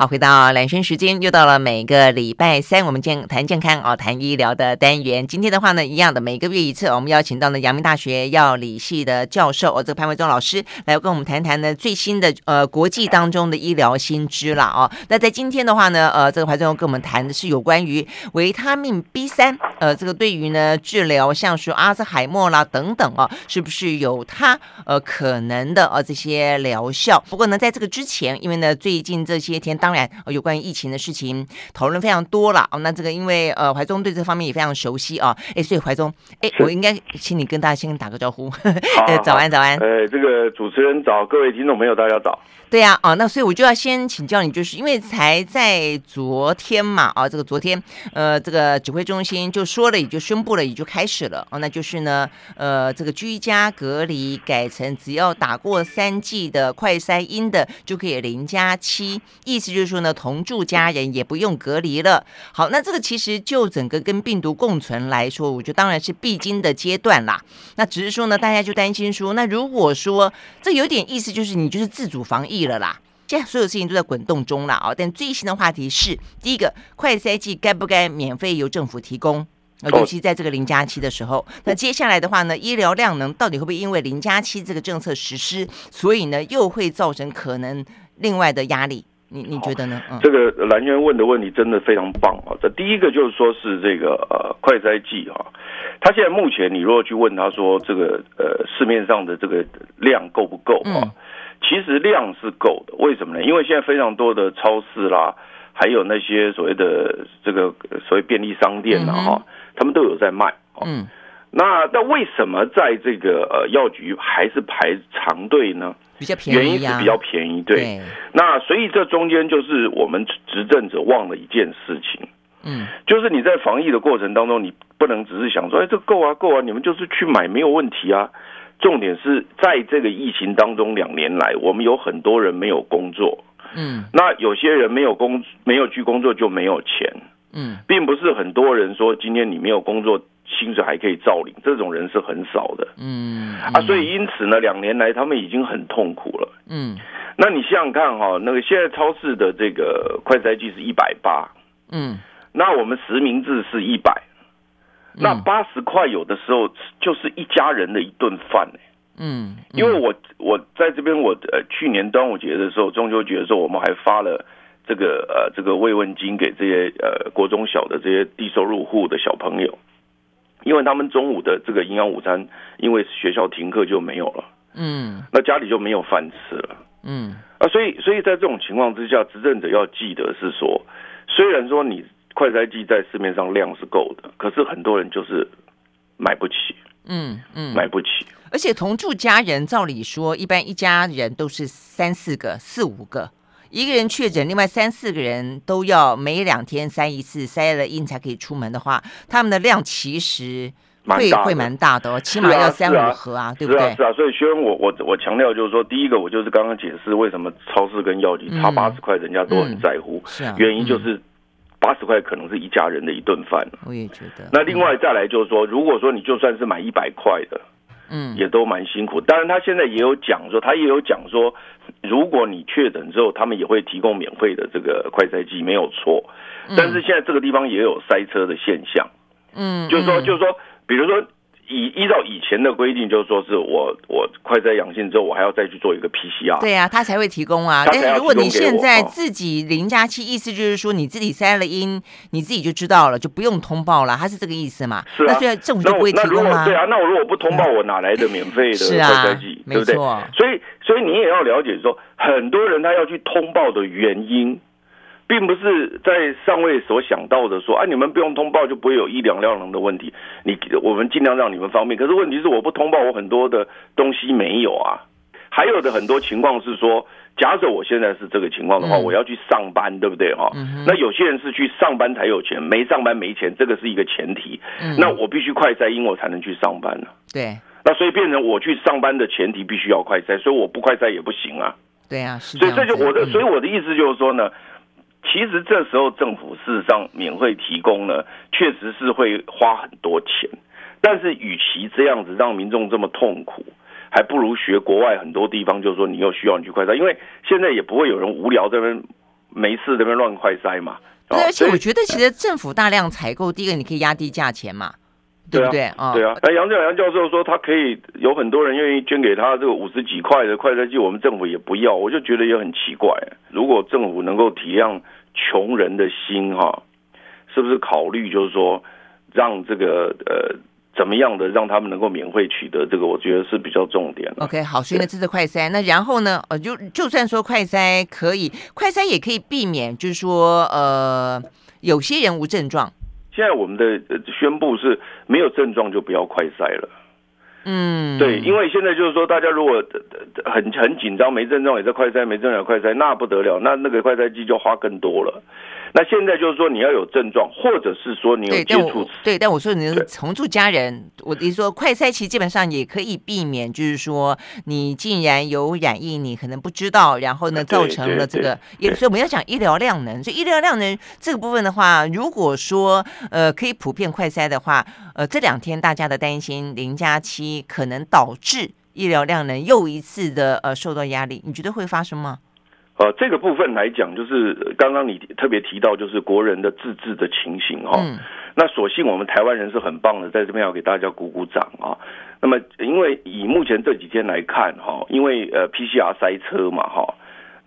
好，回到蓝生时间，又到了每个礼拜三，我们健谈健康哦，谈医疗的单元。今天的话呢，一样的，每个月一次，我们邀请到呢阳明大学药理系的教授哦，这个潘维忠老师来跟我们谈谈呢最新的呃国际当中的医疗新知啦哦。那在今天的话呢，呃，这个潘总跟我们谈的是有关于维他命 B 三，呃，这个对于呢治疗像是阿兹海默啦等等啊，是不是有它呃可能的呃这些疗效？不过呢，在这个之前，因为呢最近这些天当当然，有关于疫情的事情讨论非常多了哦。那这个因为呃，怀中对这方面也非常熟悉啊。哎，所以怀中，哎，我应该请你跟大家先打个招呼。好 早安，早安。呃，这个主持人早，各位听众朋友大家早。对呀，啊，那所以我就要先请教你，就是因为才在昨天嘛，啊，这个昨天，呃，这个指挥中心就说了，也就宣布了，也就开始了，哦，那就是呢，呃，这个居家隔离改成只要打过三剂的快筛阴的就可以零加七，意思就是说呢，同住家人也不用隔离了。好，那这个其实就整个跟病毒共存来说，我觉得当然是必经的阶段啦。那只是说呢，大家就担心说，那如果说这有点意思，就是你就是自主防疫。了啦，现在所有事情都在滚动中了啊！但最新的话题是，第一个，快筛剂该不该免费由政府提供？尤其在这个零加七的时候，那接下来的话呢，医疗量能到底会不会因为零加七这个政策实施，所以呢又会造成可能另外的压力？你你觉得呢？嗯，这个蓝渊问的问题真的非常棒啊！这第一个就是说是这个呃快筛剂啊，他现在目前你如果去问他说这个呃市面上的这个量够不够啊？嗯其实量是够的，为什么呢？因为现在非常多的超市啦，还有那些所谓的这个所谓便利商店呐，哈，他们都有在卖。嗯，那那为什么在这个呃药局还是排长队呢？比较便宜，原因是比较便宜。对，那所以这中间就是我们执政者忘了一件事情，嗯，就是你在防疫的过程当中，你不能只是想说，哎，这够啊，够啊，你们就是去买没有问题啊。重点是在这个疫情当中，两年来我们有很多人没有工作，嗯，那有些人没有工没有去工作就没有钱，嗯，并不是很多人说今天你没有工作，薪水还可以照领，这种人是很少的，嗯啊，所以因此呢，两年来他们已经很痛苦了，嗯，那你想想看哈，那个现在超市的这个快筛剂是一百八，嗯，那我们实名制是一百。那八十块有的时候就是一家人的一顿饭呢。嗯，因为我我在这边，我呃去年端午节的时候，中秋节的时候，我们还发了这个呃这个慰问金给这些呃国中小的这些低收入户的小朋友，因为他们中午的这个营养午餐，因为学校停课就没有了。嗯，那家里就没有饭吃了。嗯，啊，所以所以在这种情况之下，执政者要记得是说，虽然说你。快筛剂在市面上量是够的，可是很多人就是买不起，嗯嗯，买不起。而且同住家人，照理说，一般一家人都是三四个、四五个，一个人确诊，另外三四个人都要每两天筛一次，筛了阴才可以出门的话，他们的量其实会会蛮大的哦，起码要三五盒啊，对不对？是啊，是啊。所以，虽然我我我强调就是说，第一个我就是刚刚解释为什么超市跟药局差八十块，人家都很在乎，是啊，原因就是。嗯八十块可能是一家人的一顿饭。我也觉得。那另外再来就是说，如果说你就算是买一百块的，嗯，也都蛮辛苦。当然，他现在也有讲说，他也有讲说，如果你确诊之后，他们也会提供免费的这个快筛剂，没有错。但是现在这个地方也有塞车的现象。嗯，就是说，就是说，比如说。以依照以前的规定，就是说是我我快筛阳性之后，我还要再去做一个 PCR。对啊，他才会提供啊。但是如果你现在自己零加七，意思就是说你自己筛了阴，你自己就知道了，就不用通报了，他是这个意思嘛？是啊。那所以政府就不会提供啊。对啊，那我如果不通报，我哪来的免费的 快筛剂？对不对？所以所以你也要了解说，很多人他要去通报的原因。并不是在上位所想到的说，啊，你们不用通报就不会有一两量能的问题。你我们尽量让你们方便。可是问题是我不通报，我很多的东西没有啊。还有的很多情况是说，假设我现在是这个情况的话，我要去上班，对不对哈？那有些人是去上班才有钱，没上班没钱，这个是一个前提。那我必须快筛阴我才能去上班呢。对。那所以变成我去上班的前提必须要快筛，所以我不快筛也不行啊。对啊。所以这就我的，所以我的意思就是说呢。其实这时候政府事实上免费提供呢，确实是会花很多钱。但是与其这样子让民众这么痛苦，还不如学国外很多地方，就是说你又需要你去快筛，因为现在也不会有人无聊这边没事这边乱快筛嘛。对，而且我觉得其实政府大量采购，第一个你可以压低价钱嘛，对不对啊？对啊。那杨教杨教授说他可以有很多人愿意捐给他这个五十几块的快筛剂，我们政府也不要，我就觉得也很奇怪。如果政府能够体谅穷人的心哈，是不是考虑就是说让这个呃。怎么样的让他们能够免费取得这个，我觉得是比较重点的。OK，好，所以呢，这是快筛。那然后呢，呃，就就算说快筛可以，快筛也可以避免，就是说，呃，有些人无症状。现在我们的宣布是没有症状就不要快筛了。嗯，对，因为现在就是说，大家如果很很紧张，没症状也在快筛，没症状也快筛，那不得了，那那个快筛剂就花更多了。那现在就是说，你要有症状，或者是说你有接触，对，但我说你是同住家人，我的意思说快筛其实基本上也可以避免，就是说你竟然有染疫，你可能不知道，然后呢造成了这个，也所以我们要讲医疗量能，所以医疗量能这个部分的话，如果说呃可以普遍快筛的话，呃这两天大家的担心零加七可能导致医疗量能又一次的呃受到压力，你觉得会发生吗？呃，这个部分来讲，就是刚刚你特别提到，就是国人的自治的情形哈。嗯、那所幸我们台湾人是很棒的，在这边要给大家鼓鼓掌啊。那么，因为以目前这几天来看哈，因为呃 PCR 塞车嘛哈。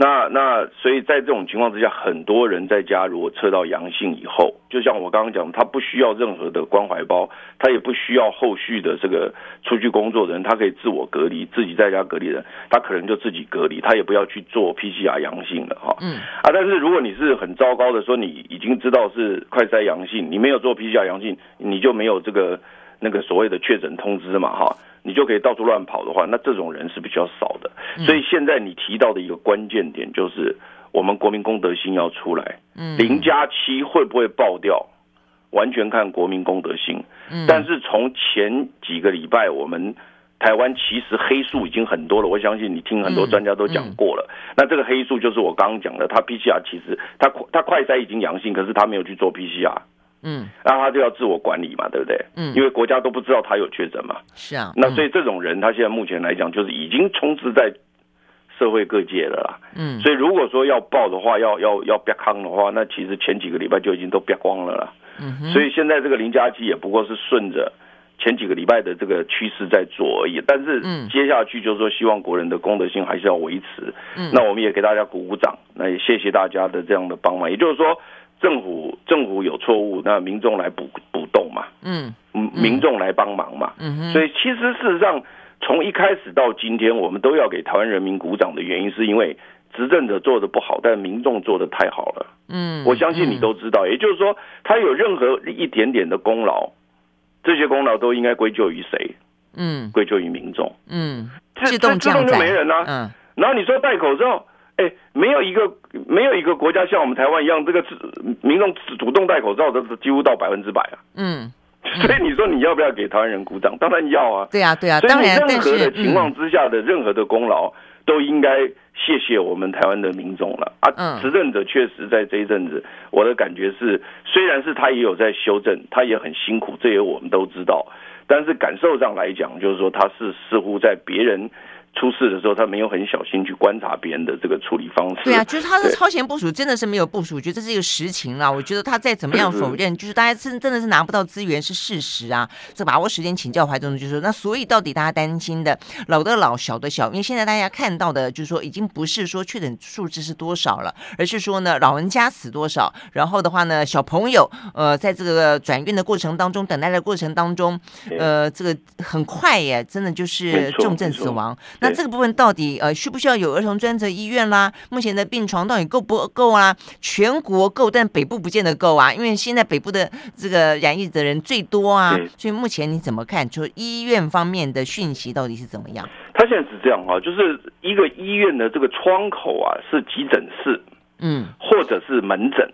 那那所以在这种情况之下，很多人在家如果测到阳性以后，就像我刚刚讲，他不需要任何的关怀包，他也不需要后续的这个出去工作的人，他可以自我隔离，自己在家隔离的人，他可能就自己隔离，他也不要去做 PCR 阳性了哈。嗯啊，但是如果你是很糟糕的说，你已经知道是快筛阳性，你没有做 PCR 阳性，你就没有这个那个所谓的确诊通知嘛哈。你就可以到处乱跑的话，那这种人是比较少的。所以现在你提到的一个关键点就是，我们国民公德心要出来。嗯，零加七会不会爆掉，完全看国民公德心。嗯，但是从前几个礼拜，我们台湾其实黑数已经很多了。我相信你听很多专家都讲过了。那这个黑数就是我刚刚讲的，他 PCR 其实他他快筛已经阳性，可是他没有去做 PCR。嗯，那他就要自我管理嘛，对不对？嗯，因为国家都不知道他有确诊嘛。是啊，那所以这种人，他现在目前来讲，就是已经充斥在社会各界了啦。嗯，所以如果说要报的话，要要要瘪康的话，那其实前几个礼拜就已经都瘪光了啦。嗯哼，所以现在这个零加七也不过是顺着前几个礼拜的这个趋势在做而已。但是接下去就是说，希望国人的公德心还是要维持。嗯，那我们也给大家鼓鼓掌，那也谢谢大家的这样的帮忙。也就是说。政府政府有错误，那民众来补补洞嘛，嗯，民众来帮忙嘛，嗯。哼，所以其实事实上，从一开始到今天，我们都要给台湾人民鼓掌的原因，是因为执政者做的不好，但民众做的太好了，嗯，我相信你都知道，也就是说，他有任何一点点的功劳，这些功劳都应该归咎于谁？嗯，归咎于民众，嗯，自动自动就没人啊，嗯，然后你说戴口罩。哎，没有一个没有一个国家像我们台湾一样，这个民众主动戴口罩的几乎到百分之百啊。嗯，所以你说你要不要给台湾人鼓掌？当然要啊。对啊，对啊。所以任何的情况之下的任何的功劳，都应该谢谢我们台湾的民众了啊。执政者确实在这一阵子，我的感觉是，虽然是他也有在修正，他也很辛苦，这也我们都知道。但是感受上来讲，就是说他是似乎在别人。出事的时候，他没有很小心去观察别人的这个处理方式。对啊，就是他的超前部署真的是没有部署，我觉得这是一个实情啦。我觉得他再怎么样否认，就是大家真真的是拿不到资源是事实啊。这把握时间请教怀中，就是，那所以到底大家担心的老的老小的小，因为现在大家看到的，就是说已经不是说确诊数字是多少了，而是说呢老人家死多少，然后的话呢小朋友呃在这个转运的过程当中，等待的过程当中，呃这个很快耶，真的就是重症死亡。那这个部分到底呃需不需要有儿童专责医院啦？目前的病床到底够不够啊？全国够，但北部不见得够啊，因为现在北部的这个染疫的人最多啊。所以目前你怎么看？就医院方面的讯息到底是怎么样？他现在是这样哈，就是一个医院的这个窗口啊是急诊室，嗯，或者是门诊，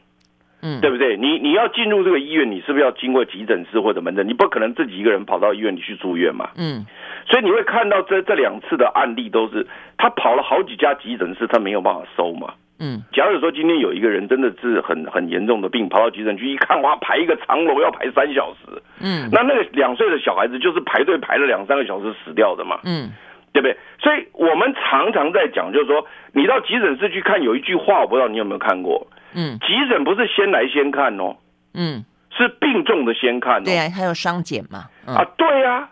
嗯，对不对？你你要进入这个医院，你是不是要经过急诊室或者门诊？你不可能自己一个人跑到医院里去住院嘛，嗯。所以你会看到这这两次的案例都是他跑了好几家急诊室，他没有办法收嘛。嗯，假如说今天有一个人真的是很很严重的病，跑到急诊区一看，哇，排一个长龙要排三小时。嗯，那那个两岁的小孩子就是排队排了两三个小时死掉的嘛。嗯，对不对？所以我们常常在讲，就是说，你到急诊室去看，有一句话，我不知道你有没有看过，嗯，急诊不是先来先看哦，嗯，是病重的先看，哦，对啊，还有伤检嘛，嗯、啊，对啊。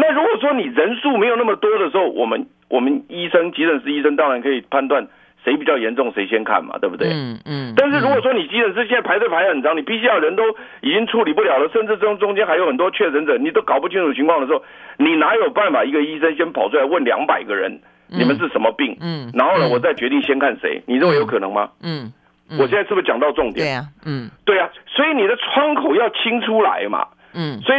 那如果说你人数没有那么多的时候，我们我们医生急诊室医生当然可以判断。谁比较严重，谁先看嘛，对不对？嗯嗯。但是如果说你急诊室现在排队排很长，你 PCR 人都已经处理不了了，甚至中中间还有很多确诊者，你都搞不清楚情况的时候，你哪有办法一个医生先跑出来问两百个人，你们是什么病？嗯。然后呢，我再决定先看谁？你认为有可能吗？嗯。我现在是不是讲到重点？对呀。嗯。对啊，所以你的窗口要清出来嘛。嗯。所以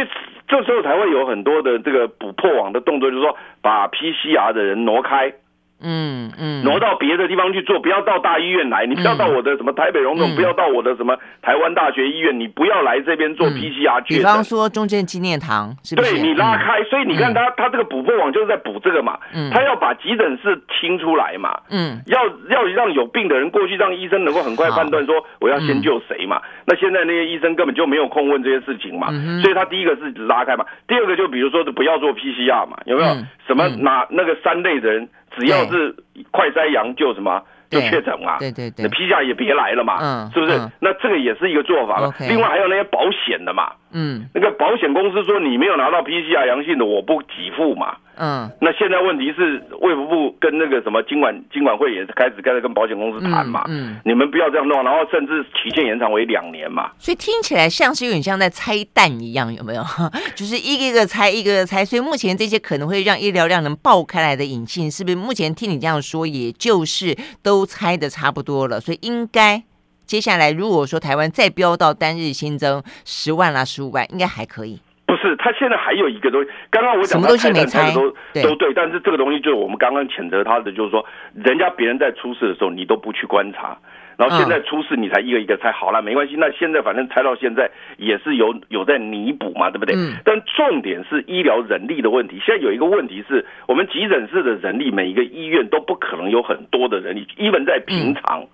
这时候才会有很多的这个补破网的动作，就是说把 PCR 的人挪开。嗯嗯，挪到别的地方去做，不要到大医院来。你不要到我的什么台北荣总，不要到我的什么台湾大学医院，你不要来这边做 PCR 去。比方说中正纪念堂，是不是？对，你拉开，所以你看他他这个补破网就是在补这个嘛。嗯，他要把急诊室清出来嘛。嗯，要要让有病的人过去，让医生能够很快判断说我要先救谁嘛。那现在那些医生根本就没有空问这些事情嘛。所以他第一个是拉开嘛，第二个就比如说不要做 PCR 嘛，有没有？什么哪那个三类的人？只要是快筛阳就什么就确诊嘛，对对对，那批假也别来了嘛，嗯，是不是？那这个也是一个做法了。另外还有那些保险的嘛，嗯，那个保险公司说你没有拿到 PCR 阳性的，我不给付嘛。嗯，那现在问题是卫福部跟那个什么金管金管会也是开始开始跟保险公司谈嘛，嗯，嗯，你们不要这样弄，然后甚至期限延长为两年嘛。所以听起来像是有点像在拆弹一样，有没有？就是一个一个拆，一个一个拆。所以目前这些可能会让医疗量能爆开来的隐性，是不是？目前听你这样说，也就是都拆的差不多了。所以应该接下来如果说台湾再飙到单日新增十万啦、十五万，应该还可以。不是，他现在还有一个东西。刚刚我讲他拆弹拆的都都对，但是这个东西就是我们刚刚谴责他的，就是说，人家别人在出事的时候，你都不去观察，然后现在出事你才一个一个拆。好了，没关系，那现在反正拆到现在也是有有在弥补嘛，对不对？嗯但重点是医疗人力的问题。现在有一个问题是我们急诊室的人力，每一个医院都不可能有很多的人力，even 在平常。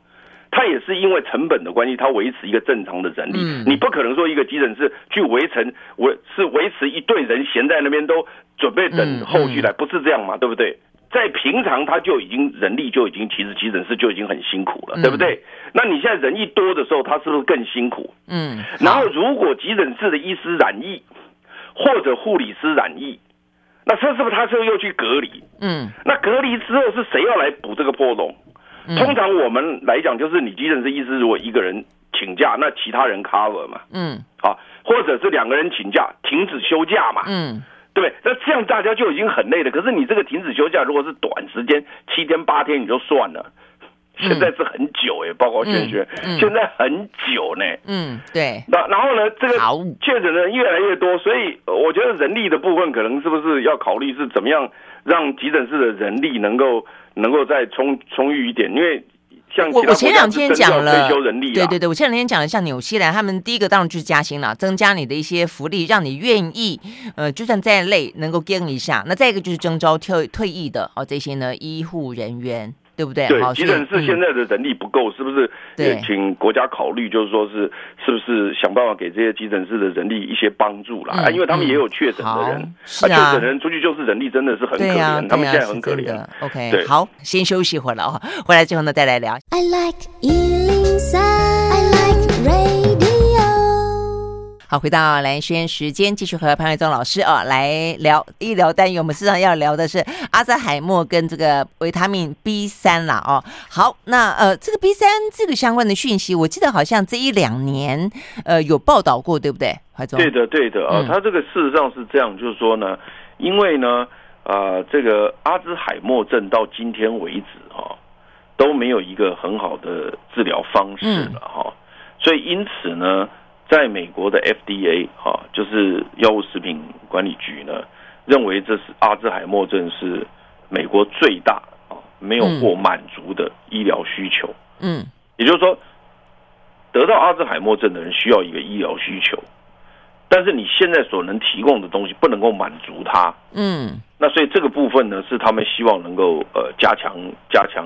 它也是因为成本的关系，它维持一个正常的人力。嗯、你不可能说一个急诊室去维持维是维持一队人闲在那边都准备等后续来，不是这样嘛？对不对？在平常他就已经人力就已经其实急诊室就已经很辛苦了，对不对？那你现在人一多的时候，他是不是更辛苦？嗯。然后如果急诊室的医师染疫或者护理师染疫，那这是不是他是又去隔离？嗯。那隔离之后是谁要来补这个破洞？通常我们来讲，就是你急诊室医师如果一个人请假，那其他人 cover 嘛，嗯，好，或者是两个人请假，停止休假嘛，嗯，对不对？那这样大家就已经很累了。可是你这个停止休假，如果是短时间，七天八天你就算了，现在是很久哎，报告轩轩，现在很久呢，嗯，对。那然后呢，这个确诊的人越来越多，所以我觉得人力的部分可能是不是要考虑是怎么样让急诊室的人力能够。能够再充充裕一点，因为像我我前两天讲了，对对对，我前两天讲了，像纽西兰，他们第一个当然就是加薪了，增加你的一些福利，让你愿意，呃，就算再累能够跟一下。那再一个就是征招退退役的哦，这些呢医护人员。对不对？对，急诊室现在的人力不够，是不是？对，请国家考虑，就是说是是不是想办法给这些急诊室的人力一些帮助啦？啊，因为他们也有确诊的人，啊，确诊的人出去就是人力真的是很可怜，他们现在很可怜。OK，对，好，先休息会儿了啊，回来之后呢再来聊。I like 好，回到蓝轩时间，继续和潘伟忠老师啊来聊医疗单元。我们实际上要聊的是阿兹海默跟这个维他命 B 三啦哦。好，那呃，这个 B 三这个相关的讯息，我记得好像这一两年呃有报道过，对不对？怀宗？对的，对的啊。他这个事实上是这样，就是说呢，因为呢，啊，这个阿兹海默症到今天为止哦都没有一个很好的治疗方式了哈，所以因此呢。在美国的 FDA 哈，就是药物食品管理局呢，认为这是阿兹海默症是美国最大啊没有获满足的医疗需求。嗯，也就是说，得到阿兹海默症的人需要一个医疗需求，但是你现在所能提供的东西不能够满足他。嗯，那所以这个部分呢，是他们希望能够呃加强加强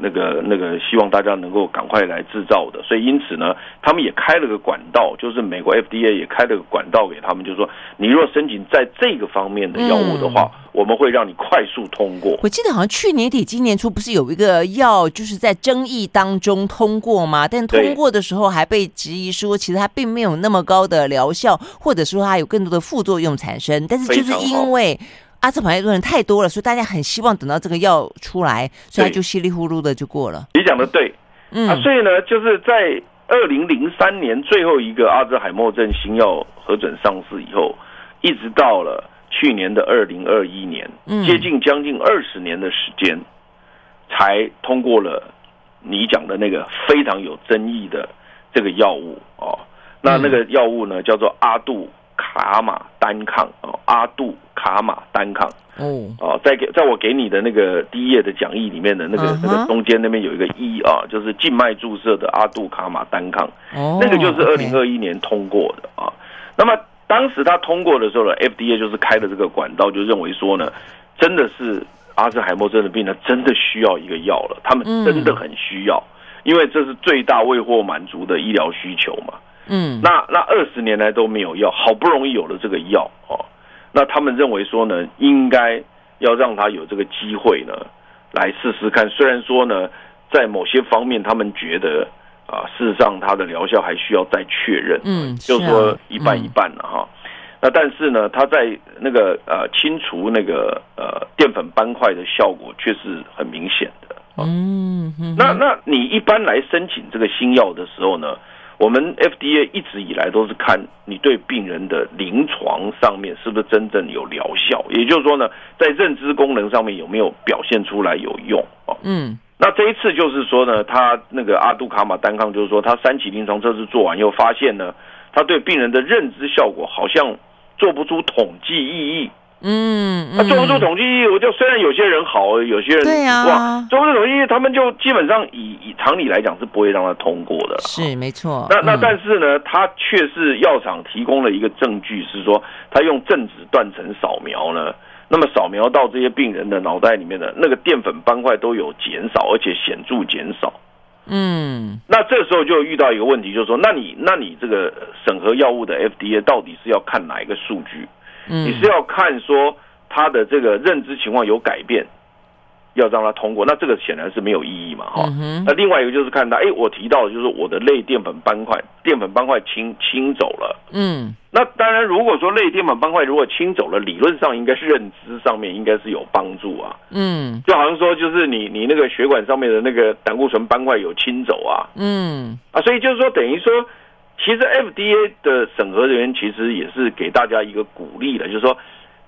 那个那个希望大家能够赶快来制造的，所以因此呢，他们也开了个管道，就是美国 FDA 也开了个管道给他们，就是说，你若申请在这个方面的药物的话，嗯、我们会让你快速通过。我记得好像去年底、今年初不是有一个药就是在争议当中通过吗？但通过的时候还被质疑说，其实它并没有那么高的疗效，或者说它有更多的副作用产生。但是就是因为。阿兹海默症人太多了，所以大家很希望等到这个药出来，所以他就稀里糊涂的就过了。你讲的对，嗯，啊，所以呢，就是在二零零三年最后一个阿兹海默症新药核准上市以后，一直到了去年的二零二一年，接近将近二十年的时间，才通过了你讲的那个非常有争议的这个药物哦。那那个药物呢，叫做阿杜。卡马单抗哦，阿杜卡马单抗哦哦，在给在我给你的那个第一页的讲义里面的那个、uh huh. 那个中间那边有一个一啊，就是静脉注射的阿杜卡马单抗，oh, 那个就是二零二一年通过的啊。那么当时他通过的时候呢，FDA 就是开了这个管道，就认为说呢，真的是阿兹海默症的病人真的需要一个药了，他们真的很需要，嗯、因为这是最大未获满足的医疗需求嘛。嗯，那那二十年来都没有药，好不容易有了这个药哦，那他们认为说呢，应该要让他有这个机会呢，来试试看。虽然说呢，在某些方面他们觉得啊，事实上它的疗效还需要再确认，嗯，就是说一半一半了哈。那但是呢，它在那个呃清除那个呃淀粉斑块的效果却是很明显的。嗯，那那你一般来申请这个新药的时候呢？我们 FDA 一直以来都是看你对病人的临床上面是不是真正有疗效，也就是说呢，在认知功能上面有没有表现出来有用哦。嗯，那这一次就是说呢，他那个阿杜卡马单抗，就是说他三期临床测试做完又发现呢，他对病人的认知效果好像做不出统计意义。嗯，那做不出统计，我就虽然有些人好，有些人对啊，做不出统计，他们就基本上以以常理来讲是不会让他通过的。是没错。那那但是呢，他却是药厂提供了一个证据，是说他用正子断层扫描呢，那么扫描到这些病人的脑袋里面的那个淀粉斑块都有减少，而且显著减少。嗯，那这时候就遇到一个问题，就是说，那你那你这个审核药物的 FDA 到底是要看哪一个数据？你是要看说他的这个认知情况有改变，要让他通过，那这个显然是没有意义嘛，哈。那另外一个就是看他，哎，我提到的就是我的类淀粉斑块，淀粉斑块清清走了，嗯。那当然，如果说类淀粉斑块如果清走了，理论上应该是认知上面应该是有帮助啊，嗯。就好像说，就是你你那个血管上面的那个胆固醇斑块有清走啊，嗯。啊，所以就是说，等于说。其实 FDA 的审核人员其实也是给大家一个鼓励的，就是说，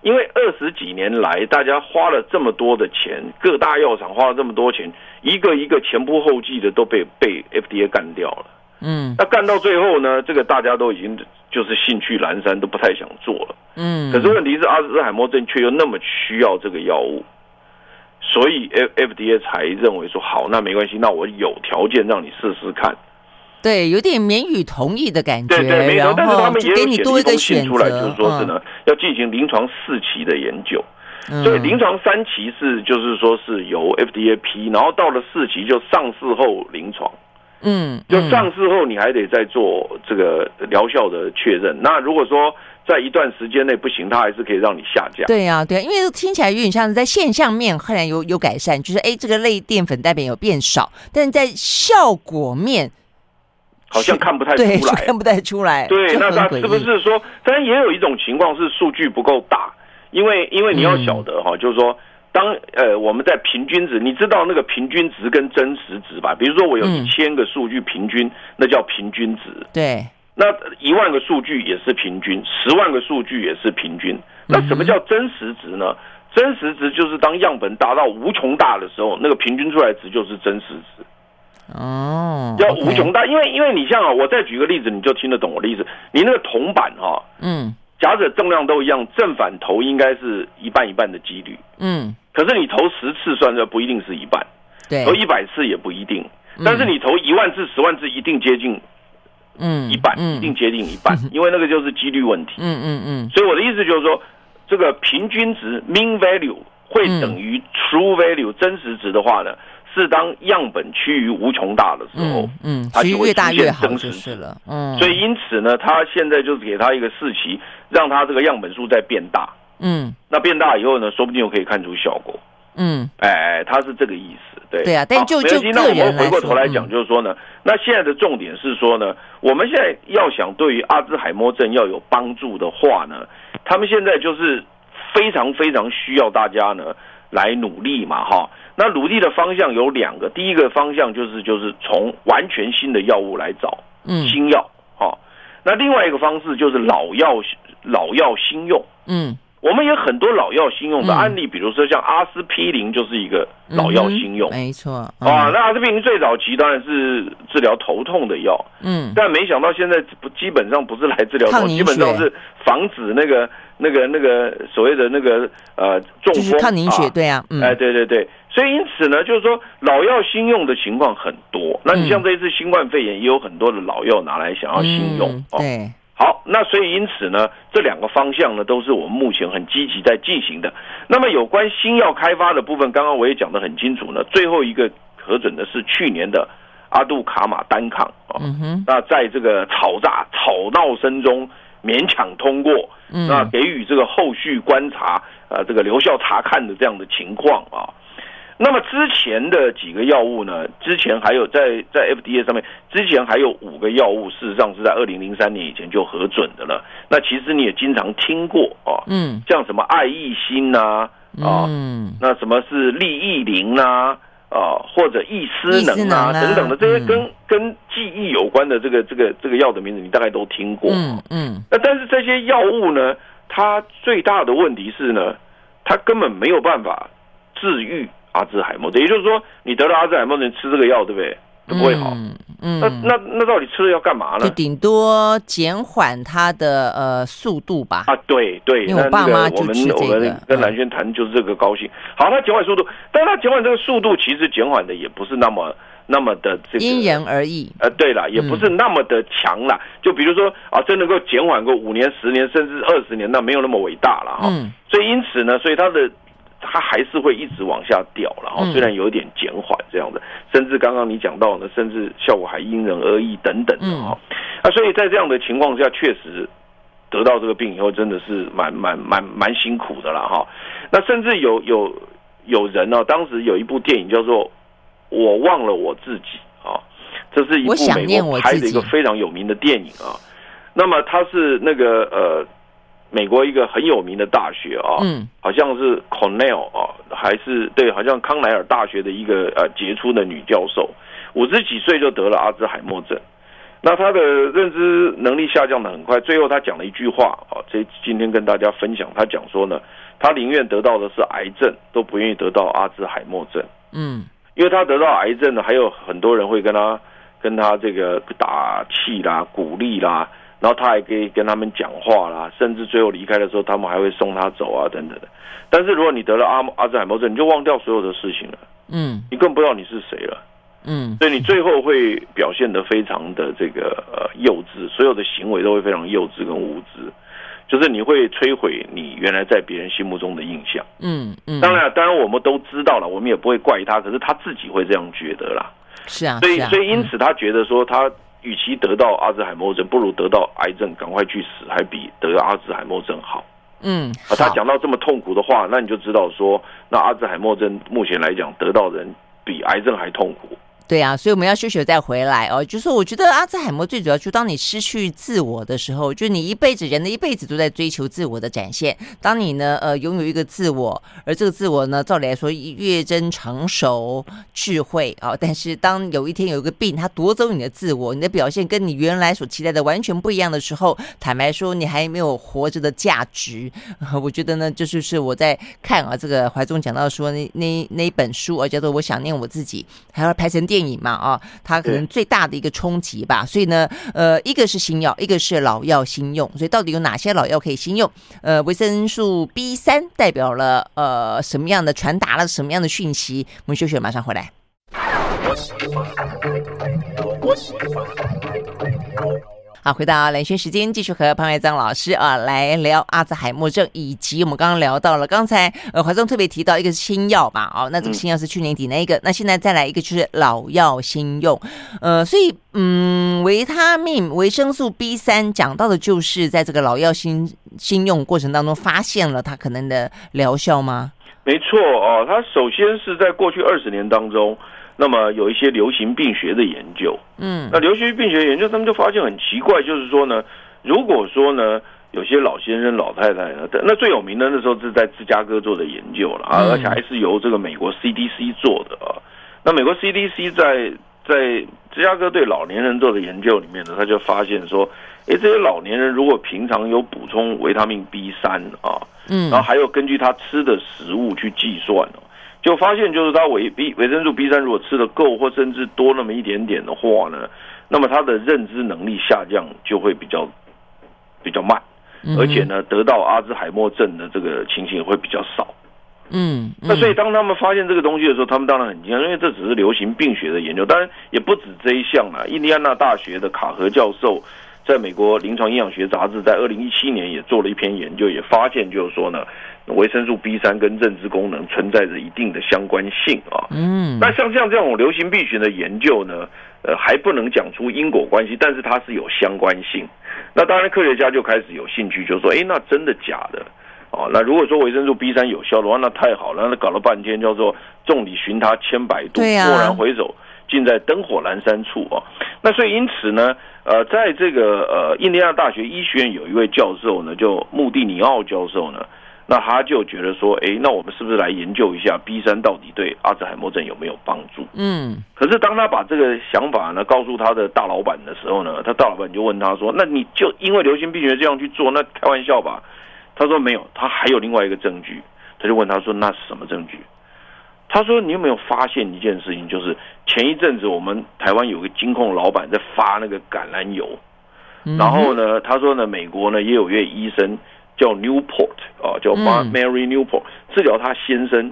因为二十几年来大家花了这么多的钱，各大药厂花了这么多钱，一个一个前仆后继的都被被 FDA 干掉了。嗯，那干到最后呢，这个大家都已经就是兴趣阑珊，都不太想做了。嗯，可是问题是阿兹海默症却又那么需要这个药物，所以 FDA 才认为说好，那没关系，那我有条件让你试试看。对，有点免予同意的感觉。对对，没错。但是他们也有给你多一个选出来，就是说是呢，要进行临床四期的研究。所以临床三期是就是说是由 FDA 批，然后到了四期就上市后临床。嗯，就上市后你还得再做这个疗效的确认。那如果说在一段时间内不行，它还是可以让你下架。对啊，对啊，因为听起来有点像是在现象面后来有有改善，就是哎，这个类淀粉代表有变少，但是在效果面。好像看不太出来，看不太出来。对，那他是不是说？当然也有一种情况是数据不够大，因为因为你要晓得哈，嗯、就是说，当呃我们在平均值，你知道那个平均值跟真实值吧？比如说我有一千个数据平均，嗯、那叫平均值。对，那一万个数据也是平均，十万个数据也是平均。那什么叫真实值呢？真实值就是当样本达到无穷大的时候，那个平均出来值就是真实值。哦，要无穷大，因为因为你像啊，我再举个例子，你就听得懂我的意思。你那个铜板哈，嗯，假设重量都一样，正反投应该是一半一半的几率，嗯，可是你投十次算的不一定是一半，对，投一百次也不一定，但是你投一万次、十万次一定接近，嗯，一半，一定接近一半，因为那个就是几率问题，嗯嗯嗯。所以我的意思就是说，这个平均值 mean value 会等于 true value 真实值的话呢？事是当样本趋于无穷大的时候，嗯，它就会越大越好真实是了，嗯，所以因此呢，他现在就是给他一个试期，让他这个样本数在变大，嗯，那变大以后呢，说不定又可以看出效果，嗯，哎，他是这个意思，对，对啊，但就就那我们回过头来讲，就是说呢，那现在的重点是说呢，我们现在要想对于阿兹海默症要有帮助的话呢，他们现在就是非常非常需要大家呢。来努力嘛，哈，那努力的方向有两个，第一个方向就是就是从完全新的药物来找，嗯，新药，哈，那另外一个方式就是老药老药新用，嗯，我们有很多老药新用的案例，比如说像阿司匹林就是一个老药新用，没错，啊，那阿司匹林最早期当然是治疗头痛的药，嗯，但没想到现在不基本上不是来治疗头痛，基本上是防止那个。那个那个所谓的那个呃中风。抗凝血，啊、对啊，嗯、哎对对对，所以因此呢，就是说老药新用的情况很多。那你像这一次新冠肺炎，也有很多的老药拿来想要新用，嗯、对。好，那所以因此呢，这两个方向呢，都是我们目前很积极在进行的。那么有关新药开发的部分，刚刚我也讲得很清楚呢。最后一个核准的是去年的阿杜卡马单抗啊，那在这个吵炸吵闹声中。勉强通过，那给予这个后续观察，呃，这个留校查看的这样的情况啊。那么之前的几个药物呢？之前还有在在 FDA 上面，之前还有五个药物，事实上是在二零零三年以前就核准的了。那其实你也经常听过啊，嗯，像什么爱益新呐，啊，嗯，那什么是利益灵呐？啊，或者易思能啊等等的这些跟跟记忆有关的这个这个这个药的名字，你大概都听过。嗯嗯。那但是这些药物呢，它最大的问题是呢，它根本没有办法治愈阿兹海默症。也就是说，你得了阿兹海默症，吃这个药，对不对？都不会好。嗯，那那那到底吃了要干嘛呢？就顶多减缓它的呃速度吧。啊，对对，因为我爸妈就吃这个。我们跟蓝轩谈就是这个高兴。好，它减缓速度，但是它减缓这个速度其实减缓的也不是那么那么的这个。因人而异。呃，对了，也不是那么的强了。就比如说啊，真能够减缓个五年、十年甚至二十年，那没有那么伟大了哈。嗯。所以因此呢，所以它的。它还是会一直往下掉，然后虽然有一点减缓这样的，甚至刚刚你讲到的，甚至效果还因人而异等等的哈。那所以在这样的情况下，确实得到这个病以后，真的是蛮蛮蛮蛮辛苦的了哈。那甚至有有有人呢，当时有一部电影叫做《我忘了我自己》啊，这是一部美国拍的一个非常有名的电影啊。那么它是那个呃。美国一个很有名的大学啊，嗯，好像是 Cornell 啊，还是对，好像康奈尔大学的一个呃杰出的女教授，五十几岁就得了阿兹海默症，那她的认知能力下降的很快，最后她讲了一句话啊，这今天跟大家分享，她讲说呢，她宁愿得到的是癌症，都不愿意得到阿兹海默症，嗯，因为她得到癌症呢，还有很多人会跟她跟她这个打气啦、鼓励啦。然后他还可以跟他们讲话啦，甚至最后离开的时候，他们还会送他走啊，等等的。但是如果你得了阿阿兹海默症，你就忘掉所有的事情了，嗯，你更不知道你是谁了，嗯，所以你最后会表现得非常的这个呃幼稚，所有的行为都会非常幼稚跟无知，就是你会摧毁你原来在别人心目中的印象，嗯嗯。当然，当然我们都知道了，我们也不会怪他，可是他自己会这样觉得啦，是啊，所以所以因此他觉得说他。与其得到阿兹海默症，不如得到癌症，赶快去死，还比得阿兹海默症好。嗯，啊，他讲到这么痛苦的话，那你就知道说，那阿兹海默症目前来讲，得到人比癌症还痛苦。对啊，所以我们要休息再回来哦。就是我觉得阿兹海默最主要，就当你失去自我的时候，就你一辈子人的一辈子都在追求自我的展现。当你呢，呃，拥有一个自我，而这个自我呢，照理来说越真成熟、智慧啊、但是当有一天有一个病，它夺走你的自我，你的表现跟你原来所期待的完全不一样的时候，坦白说，你还没有活着的价值。我觉得呢，就是是我在看啊，这个怀中讲到说那那那本书啊，叫做《我想念我自己》，还要拍成电。电影嘛啊，它可能最大的一个冲击吧，所以呢，呃，一个是新药，一个是老药新用，所以到底有哪些老药可以新用？呃，维生素 B 三代表了呃什么样的传达了什么样的讯息？我们休息，马上回来。好，回到蓝轩时间，继续和潘怀章老师啊来聊阿兹海默症，以及我们刚刚聊到了，刚才呃怀中特别提到一个是新药吧，哦，那这个新药是去年底那一个，嗯、那现在再来一个就是老药新用，呃，所以嗯，维他命、维生素 B 三讲到的就是在这个老药新新用过程当中发现了它可能的疗效吗？没错哦，它首先是在过去二十年当中。那么有一些流行病学的研究，嗯，那流行病学研究，他们就发现很奇怪，就是说呢，如果说呢，有些老先生、老太太呢，那最有名的那时候是在芝加哥做的研究了啊，而且还是由这个美国 CDC 做的啊。那美国 CDC 在在芝加哥对老年人做的研究里面呢，他就发现说，哎，这些老年人如果平常有补充维他命 B 三啊，嗯，然后还有根据他吃的食物去计算。就发现，就是他维 B 维生素 B 三如果吃的够，或甚至多那么一点点的话呢，那么他的认知能力下降就会比较比较慢，而且呢，得到阿兹海默症的这个情形也会比较少。嗯，那所以当他们发现这个东西的时候，他们当然很惊讶，因为这只是流行病学的研究，当然也不止这一项啊。印第安纳大学的卡和教授在美国临床营养学杂志在二零一七年也做了一篇研究，也发现就是说呢。维生素 B 三跟认知功能存在着一定的相关性啊，嗯，那像像这种流行病学的研究呢，呃，还不能讲出因果关系，但是它是有相关性。那当然，科学家就开始有兴趣，就说，哎，那真的假的？哦，那如果说维生素 B 三有效的话，那太好了。那搞了半天叫做众里寻他千百度，蓦然回首，尽在灯火阑珊处啊。那所以因此呢，呃，在这个呃印第安大学医学院有一位教授呢，就穆蒂尼奥教授呢。那他就觉得说，哎，那我们是不是来研究一下 B 三到底对阿兹海默症有没有帮助？嗯，可是当他把这个想法呢告诉他的大老板的时候呢，他大老板就问他说，那你就因为流行病学这样去做，那开玩笑吧？他说没有，他还有另外一个证据。他就问他说，那是什么证据？他说，你有没有发现一件事情，就是前一阵子我们台湾有个金控老板在发那个橄榄油，然后呢，他说呢，美国呢也有一位医生。叫 Newport 啊，叫 Mary Newport，治疗他先生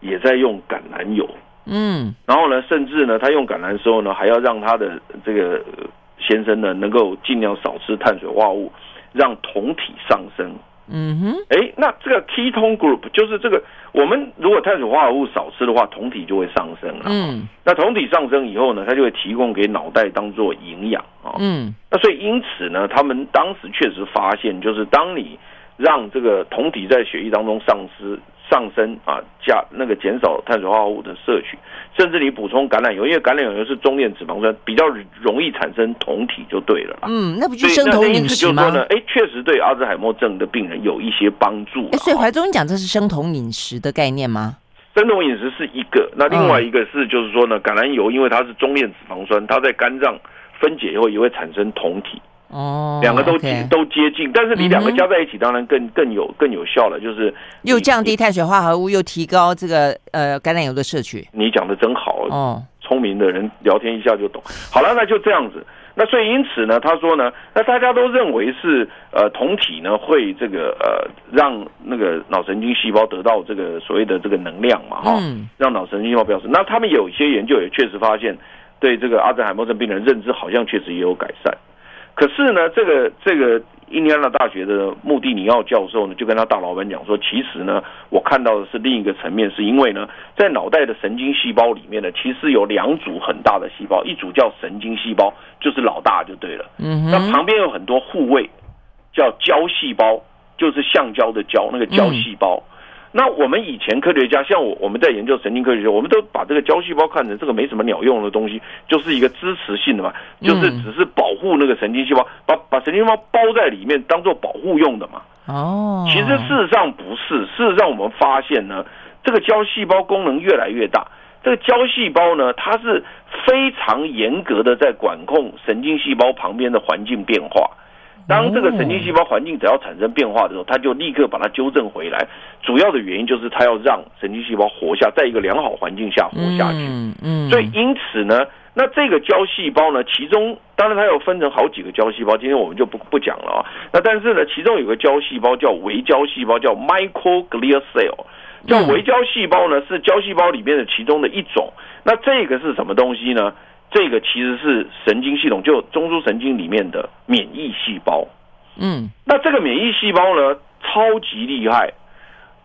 也在用橄榄油。嗯，然后呢，甚至呢，他用橄榄的时候呢，还要让他的这个先生呢，能够尽量少吃碳水化合物，让酮体上升。嗯哼，哎，那这个 ketone group 就是这个，我们如果碳水化合物少吃的话，酮体就会上升了。嗯，那酮体上升以后呢，它就会提供给脑袋当做营养啊。嗯，那所以因此呢，他们当时确实发现，就是当你让这个酮体在血液当中丧失上升啊，加那个减少碳水化合物的摄取，甚至你补充橄榄油，因为橄榄油是中链脂肪酸，比较容易产生酮体就对了。嗯，那不就生酮饮食吗？哎，确实对阿兹海默症的病人有一些帮助。哎，所以怀宗你讲这是生酮饮食的概念吗？生酮饮食是一个，那另外一个是就是说呢，橄榄油因为它是中链脂肪酸，它在肝脏分解以后也会产生酮体。哦，两个都接都接近，但是你两个加在一起，当然更更有更有效了，就是又降低碳水化合物，又提高这个呃橄榄油的摄取。你讲的真好哦，聪明的人聊天一下就懂。好了，那就这样子。那所以因此呢，他说呢，那大家都认为是呃酮体呢会这个呃让那个脑神经细胞得到这个所谓的这个能量嘛哈，嗯、让脑神经细胞表示。那他们有一些研究也确实发现，对这个阿兹海默症病人认知好像确实也有改善。可是呢，这个这个印第安纳大学的穆蒂尼奥教授呢，就跟他大老板讲说，其实呢，我看到的是另一个层面，是因为呢，在脑袋的神经细胞里面呢，其实有两组很大的细胞，一组叫神经细胞，就是老大就对了。嗯哼。那旁边有很多护卫，叫胶细胞，就是橡胶的胶，那个胶细胞。嗯那我们以前科学家，像我，我们在研究神经科学，我们都把这个胶细胞看成这个没什么鸟用的东西，就是一个支持性的嘛，就是只是保护那个神经细胞，把把神经细胞包在里面当做保护用的嘛。哦，其实事实上不是，事实上我们发现呢，这个胶细胞功能越来越大，这个胶细胞呢，它是非常严格的在管控神经细胞旁边的环境变化。当这个神经细胞环境只要产生变化的时候，它就立刻把它纠正回来。主要的原因就是它要让神经细胞活下，在一个良好环境下活下去。嗯嗯。所以因此呢，那这个胶细胞呢，其中当然它有分成好几个胶细胞，今天我们就不不讲了啊。那但是呢，其中有个胶细胞叫微胶细胞，叫 microglia cell，叫微胶细胞呢是胶细胞里面的其中的一种。那这个是什么东西呢？这个其实是神经系统，就中枢神经里面的免疫细胞。嗯，那这个免疫细胞呢，超级厉害，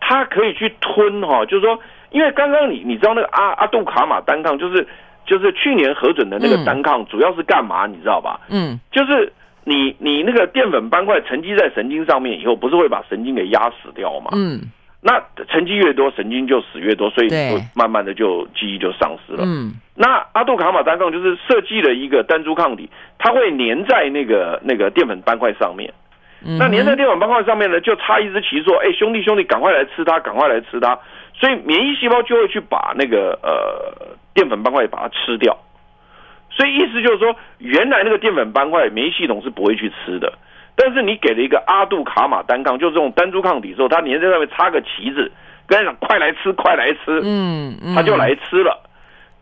它可以去吞哈，就是说，因为刚刚你你知道那个阿阿杜卡马单抗，就是就是去年核准的那个单抗，主要是干嘛？你知道吧？嗯，就是你你那个淀粉斑块沉积在神经上面以后，不是会把神经给压死掉吗？嗯，那沉积越多，神经就死越多，所以就慢慢的就记忆就丧失了。嗯，那阿杜卡马单抗就是设计了一个单株抗体，它会粘在那个那个淀粉斑块上面。那粘在淀粉斑块上面呢，就插一支旗说：“哎，兄弟兄弟，赶快来吃它，赶快来吃它。”所以免疫细胞就会去把那个呃淀粉斑块把它吃掉。所以意思就是说，原来那个淀粉斑块免疫系统是不会去吃的，但是你给了一个阿杜卡马单抗，就这种单株抗体之后，它粘在上面插个旗子，跟他讲：“快来吃，快来吃。”嗯，它就来吃了。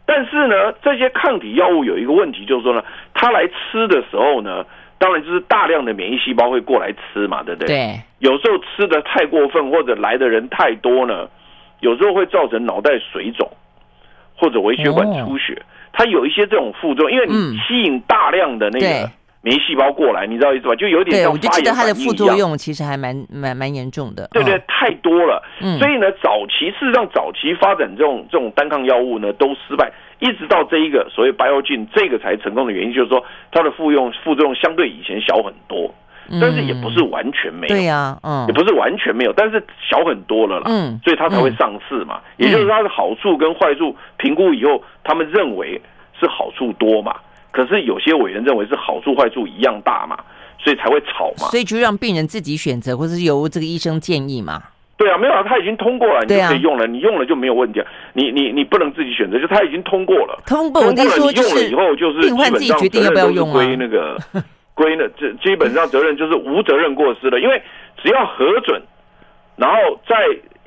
但是呢，这些抗体药物有一个问题，就是说呢，它来吃的时候呢。当然就是大量的免疫细胞会过来吃嘛，对不对？对。有时候吃的太过分，或者来的人太多呢，有时候会造成脑袋水肿，或者微血管出血。哦、它有一些这种副作用，因为你吸引大量的那个免疫细胞过来，嗯、你知道意思吧？就有点像发炎反应一样。对，我就记得它的副作用其实还蛮蛮蛮严重的。对对，太多了。嗯。所以呢，早期事实上早期发展这种这种单抗药物呢，都失败。一直到这一个所谓 Biogen 这个才成功的原因，就是说它的副用副作用相对以前小很多，但是也不是完全没有，对呀，嗯，也不是完全没有，但是小很多了啦，嗯，所以它才会上市嘛。也就是它的好处跟坏处评估以后，他们认为是好处多嘛，可是有些委员认为是好处坏处一样大嘛，所以才会吵嘛。所以就让病人自己选择，或是由这个医生建议嘛。对啊，没有啊，他已经通过了，你就可以用了。啊、你用了就没有问题啊。你你你不能自己选择，就他已经通过了。通过，通过了，你用了以后就是基本上责任都是归那个 归那这基本上责任就是无责任过失了，因为只要核准，然后在。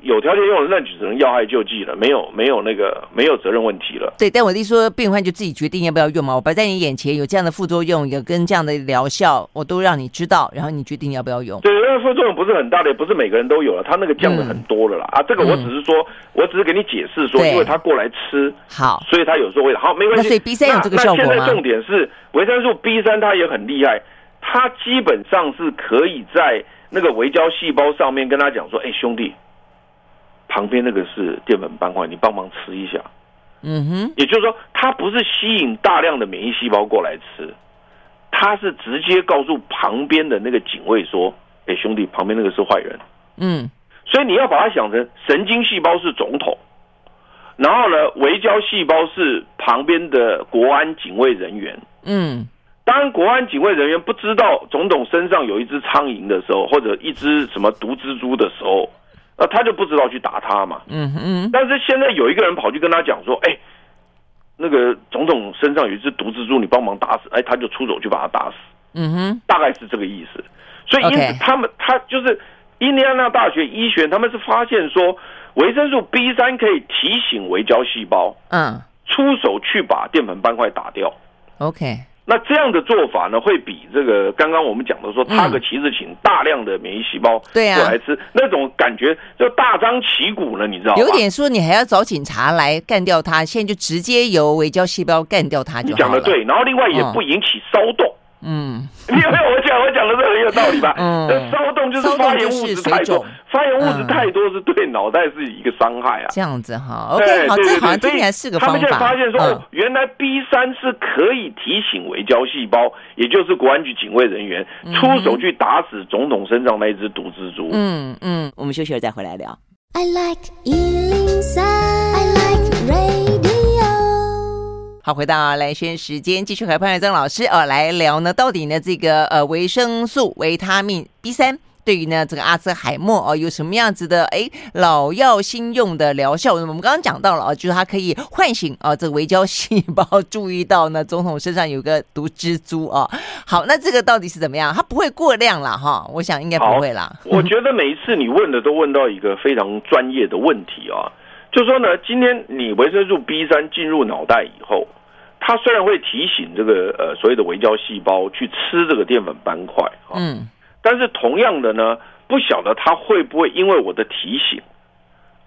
有条件用了，那就只能要害救济了，没有没有那个没有责任问题了。对，但我的意思说，病患就自己决定要不要用嘛。我摆在你眼前有这样的副作用，有跟这样的疗效，我都让你知道，然后你决定要不要用。对，那个副作用不是很大的，也不是每个人都有了，他那个降的很多了啦。嗯、啊，这个我只是说，嗯、我只是给你解释说，因为他过来吃，好，所以他有时候会好，没关系。那所以 B 三有这个效果吗？那现在重点是维生素 B 三，它也很厉害，它基本上是可以在那个微胶细胞上面跟他讲说，哎，兄弟。旁边那个是淀粉斑块，你帮忙吃一下。嗯哼，也就是说，它不是吸引大量的免疫细胞过来吃，它是直接告诉旁边的那个警卫说：“哎，兄弟，旁边那个是坏人。”嗯，所以你要把它想成神经细胞是总统，然后呢，围胶细胞是旁边的国安警卫人员。嗯，当国安警卫人员不知道总统身上有一只苍蝇的时候，或者一只什么毒蜘蛛的时候。那他就不知道去打他嘛，嗯嗯，但是现在有一个人跑去跟他讲说，哎，那个总统身上有一只毒蜘蛛，你帮忙打死，哎，他就出手去把他打死，嗯哼，大概是这个意思。所以因此他们他就是印第安纳大学医学，他们是发现说维生素 B 三可以提醒微胶细胞，嗯，出手去把淀粉斑块打掉。OK。那这样的做法呢，会比这个刚刚我们讲的说他个旗子请大量的免疫细胞过来吃，那种感觉就大张旗鼓了，你知道吗？有点说你还要找警察来干掉他，现在就直接由微胶细胞干掉他就好了。你讲的对，然后另外也不引起骚动。嗯嗯，你有没有我讲？我讲的这个很有道理吧？嗯，骚动就是发炎物质太多，发炎物质太多是对脑袋是一个伤害啊。这样子哈，OK，好，这好像听起来是个方法。他们现在发现说，原来 B 三是可以提醒微胶细胞，也就是国安局警卫人员出手去打死总统身上那一只毒蜘蛛。嗯嗯，我们休息了再回来聊。I like 103, I like radio 好，回到兰萱时间，继续和潘月增老师呃来聊呢，到底呢这个呃维生素维他命 B 三对于呢这个阿兹海默哦有什么样子的哎老药新用的疗效？我们刚刚讲到了啊，就是它可以唤醒啊这个微胶细胞，注意到呢总统身上有个毒蜘蛛啊。好，那这个到底是怎么样？它不会过量了哈？我想应该不会啦。我觉得每一次你问的都问到一个非常专业的问题啊，就说呢，今天你维生素 B 三进入脑袋以后。它虽然会提醒这个呃所谓的微胶细胞去吃这个淀粉斑块啊，嗯，但是同样的呢，不晓得它会不会因为我的提醒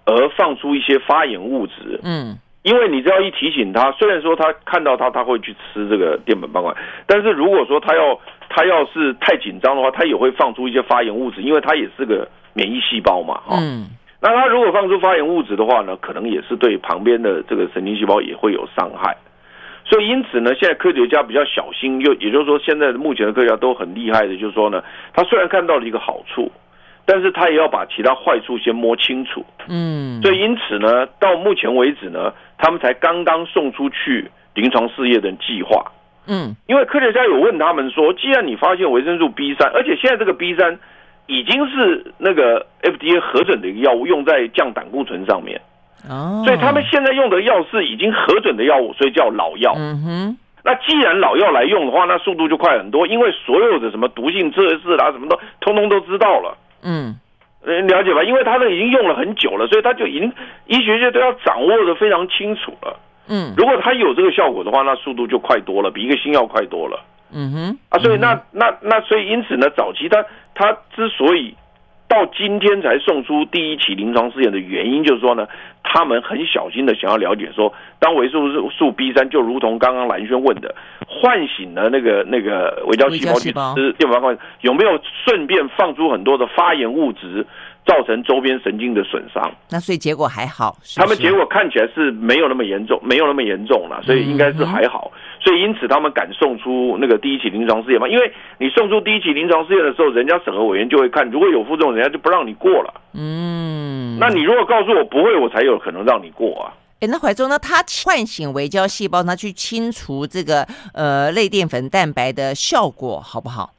而放出一些发炎物质，嗯，因为你只要一提醒他，虽然说他看到他他会去吃这个淀粉斑块，但是如果说他要他要是太紧张的话，他也会放出一些发炎物质，因为他也是个免疫细胞嘛，哈、嗯。那他如果放出发炎物质的话呢，可能也是对旁边的这个神经细胞也会有伤害。所以因此呢，现在科学家比较小心，又也就是说，现在目前的科学家都很厉害的，就是说呢，他虽然看到了一个好处。但是他也要把其他坏处先摸清楚，嗯，所以因此呢，到目前为止呢，他们才刚刚送出去临床试验的计划，嗯，因为科学家有问他们说，既然你发现维生素 B 三，而且现在这个 B 三已经是那个 FDA 核准的一个药物，用在降胆固醇上面，哦，所以他们现在用的药是已经核准的药物，所以叫老药，嗯哼，那既然老药来用的话，那速度就快很多，因为所有的什么毒性测试啦，什么都通通都知道了。嗯，了解吧？因为他都已经用了很久了，所以他就已经医学界都要掌握的非常清楚了。嗯，如果他有这个效果的话，那速度就快多了，比一个新药快多了。嗯哼，啊，所以那那那，所以因此呢，早期他他之所以。到今天才送出第一期临床试验的原因，就是说呢，他们很小心的想要了解说，当维生素 B 三就如同刚刚蓝轩问的，唤醒了那个那个微胶细胞去吃淀粉，有没有顺便放出很多的发炎物质？造成周边神经的损伤，那所以结果还好是是。他们结果看起来是没有那么严重，没有那么严重了，所以应该是还好。所以因此他们敢送出那个第一期临床试验嘛？因为你送出第一期临床试验的时候，人家审核委员就会看，如果有副作用，人家就不让你过了。嗯，那你如果告诉我不会，我才有可能让你过啊。哎，那怀中呢？他唤醒微胶细胞，他去清除这个呃类淀粉蛋白的效果好不好？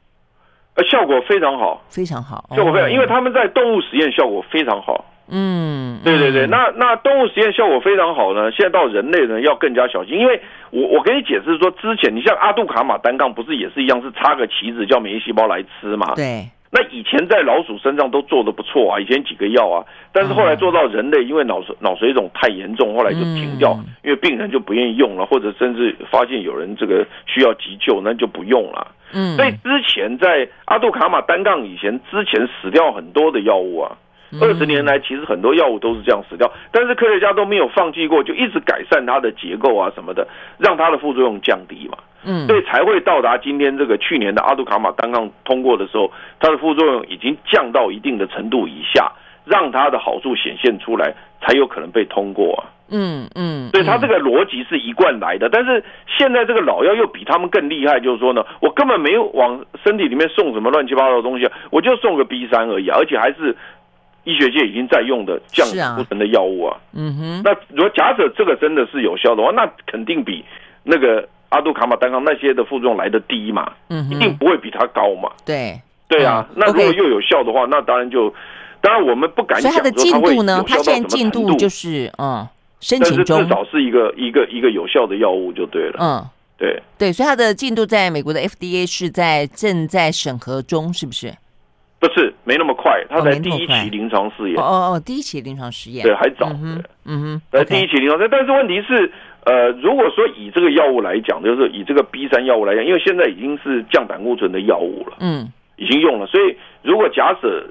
呃，效果非常好，非常好，效果非常，因为他们在动物实验效果非常好。嗯，对对对，那那动物实验效果非常好呢，现在到人类呢要更加小心，因为我我跟你解释说，之前你像阿杜卡马单杠不是也是一样，是插个旗子叫免疫细胞来吃嘛？对。那以前在老鼠身上都做的不错啊，以前几个药啊，但是后来做到人类，因为脑水脑水肿太严重，后来就停掉，因为病人就不愿意用了，或者甚至发现有人这个需要急救，那就不用了。嗯，所以之前在阿杜卡马单杠以前之前死掉很多的药物啊，二十年来其实很多药物都是这样死掉，但是科学家都没有放弃过，就一直改善它的结构啊什么的，让它的副作用降低嘛。嗯，所以才会到达今天这个去年的阿杜卡马单杠通过的时候，它的副作用已经降到一定的程度以下，让它的好处显现出来，才有可能被通过啊。嗯嗯，所以它这个逻辑是一贯来的。但是现在这个老药又比他们更厉害，就是说呢，我根本没有往身体里面送什么乱七八糟的东西，我就送个 B 三而已，啊而且还是医学界已经在用的降胆固醇的药物啊。嗯哼，那如果假设这个真的是有效的话，那肯定比那个。阿杜卡马单抗那些的副作用来得低嘛，嗯，一定不会比它高嘛。对，对啊。那如果又有效的话，那当然就，当然我们不敢讲。所以它的进度呢？它现在进度就是嗯，申请中，至少是一个一个一个有效的药物就对了。嗯，对对，所以它的进度在美国的 FDA 是在正在审核中，是不是？不是，没那么快，它才第一期临床试验。哦哦哦，第一期临床试验，对，还早。嗯哼，在第一期临床，但是问题是。呃，如果说以这个药物来讲，就是以这个 B 三药物来讲，因为现在已经是降胆固醇的药物了，嗯，已经用了，所以如果假设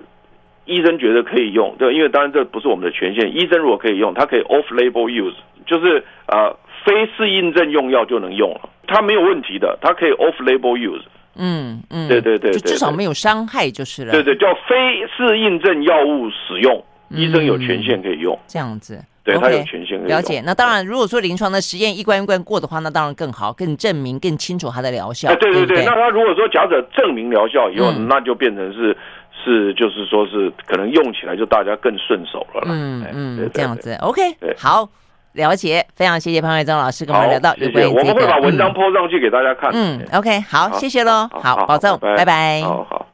医生觉得可以用，对，因为当然这不是我们的权限，医生如果可以用，他可以 off label use，就是呃非适应症用药就能用了，他没有问题的，他可以 off label use，嗯嗯，对对对，就至少没有伤害就是了，对对，叫非适应症药物使用，医生有权限可以用，这样子。对，他有权限。了解。那当然，如果说临床的实验一关一关过的话，那当然更好，更证明、更清楚它的疗效。对对对。那他如果说假设证明疗效以后，那就变成是是，就是说是可能用起来就大家更顺手了。嗯嗯，这样子。OK，好，了解。非常谢谢潘伟忠老师跟我们聊到有关于这个。我们会把文章 po 上去给大家看。嗯，OK，好，谢谢喽。好，保重，拜拜。好好。